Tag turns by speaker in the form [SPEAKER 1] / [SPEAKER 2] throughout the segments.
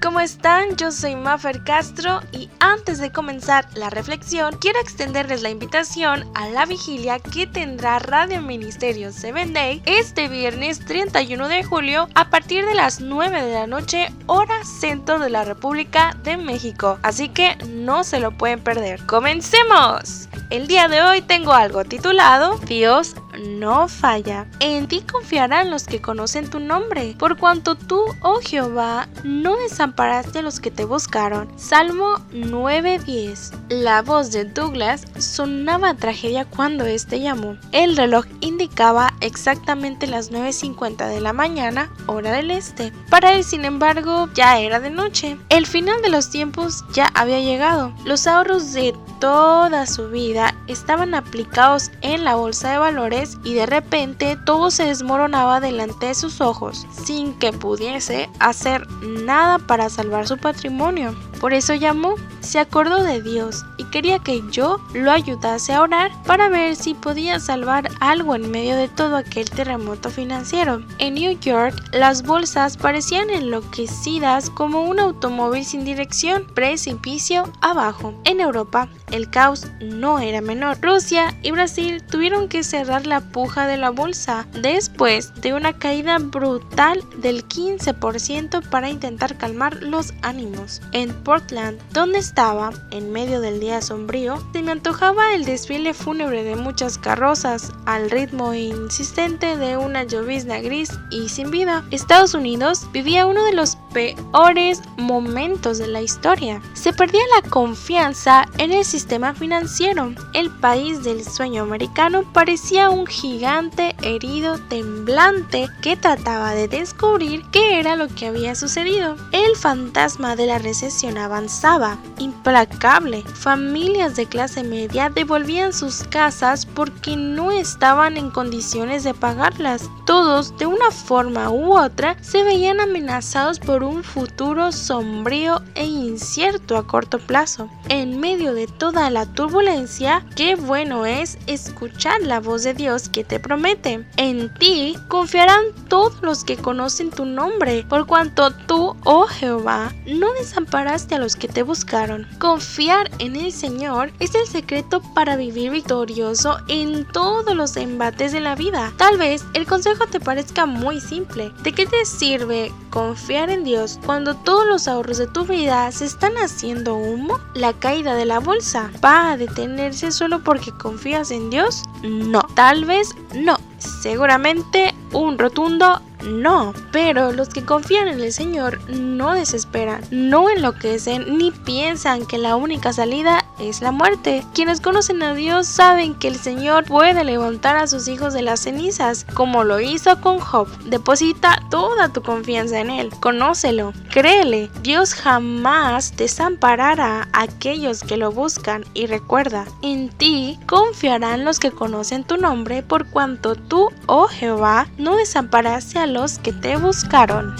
[SPEAKER 1] ¿Cómo están? Yo soy Mafer Castro y antes de comenzar la reflexión, quiero extenderles la invitación a la vigilia que tendrá Radio Ministerio 7 Day este viernes 31 de julio a partir de las 9 de la noche, hora centro de la República de México. Así que no se lo pueden perder. ¡Comencemos! El día de hoy tengo algo titulado Dios no falla. En ti confiarán los que conocen tu nombre, por cuanto tú, oh Jehová, no desamparaste a los que te buscaron. Salmo 9:10. La voz de Douglas sonaba tragedia cuando éste llamó. El reloj indicaba exactamente las 9.50 de la mañana, hora del este. Para él, sin embargo, ya era de noche. El final de los tiempos ya había llegado. Los ahorros de toda su vida estaban aplicados en la bolsa de valores y de repente todo se desmoronaba delante de sus ojos sin que pudiese hacer nada para salvar su patrimonio. Por eso llamó, se acordó de Dios y quería que yo lo ayudase a orar para ver si podía salvar algo en medio de todo aquel terremoto financiero. En New York, las bolsas parecían enloquecidas como un automóvil sin dirección, precipicio abajo. En Europa, el caos no era menor. Rusia y Brasil tuvieron que cerrar la puja de la bolsa después de una caída brutal del 15% para intentar calmar los ánimos. Portland, donde estaba, en medio del día sombrío, se me antojaba el desfile fúnebre de muchas carrozas al ritmo insistente de una llovizna gris y sin vida. Estados Unidos vivía uno de los peores momentos de la historia. Se perdía la confianza en el sistema financiero. El país del sueño americano parecía un gigante herido temblante que trataba de descubrir qué era lo que había sucedido. El fantasma de la recesión avanzaba, implacable. Familias de clase media devolvían sus casas porque no estaban en condiciones de pagarlas. Todos, de una forma u otra, se veían amenazados por un futuro sombrío e incierto a corto plazo. En medio de toda la turbulencia, qué bueno es escuchar la voz de Dios que te promete. En ti confiarán todos los que conocen tu nombre, por cuanto tú, oh Jehová, no desamparaste a los que te buscaron. Confiar en el Señor es el secreto para vivir victorioso en todos los embates de la vida. Tal vez el consejo te parezca muy simple. ¿De qué te sirve confiar en Dios cuando todos los ahorros de tu vida se están haciendo humo? ¿La caída de la bolsa va a detenerse solo porque confías en Dios? No, tal vez no. Seguramente un rotundo no, pero los que confían en el Señor no desesperan, no enloquecen ni piensan que la única salida es la muerte. Quienes conocen a Dios saben que el Señor puede levantar a sus hijos de las cenizas, como lo hizo con Job. Deposita toda tu confianza en Él, conócelo, créele. Dios jamás desamparará a aquellos que lo buscan y recuerda, en ti confiarán los que conocen tu nombre por cuanto tú, oh Jehová, no desamparaste a los que te buscaron.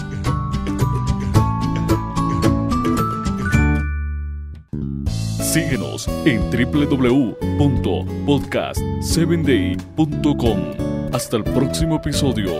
[SPEAKER 2] Síguenos en www.podcast7day.com. Hasta el próximo episodio.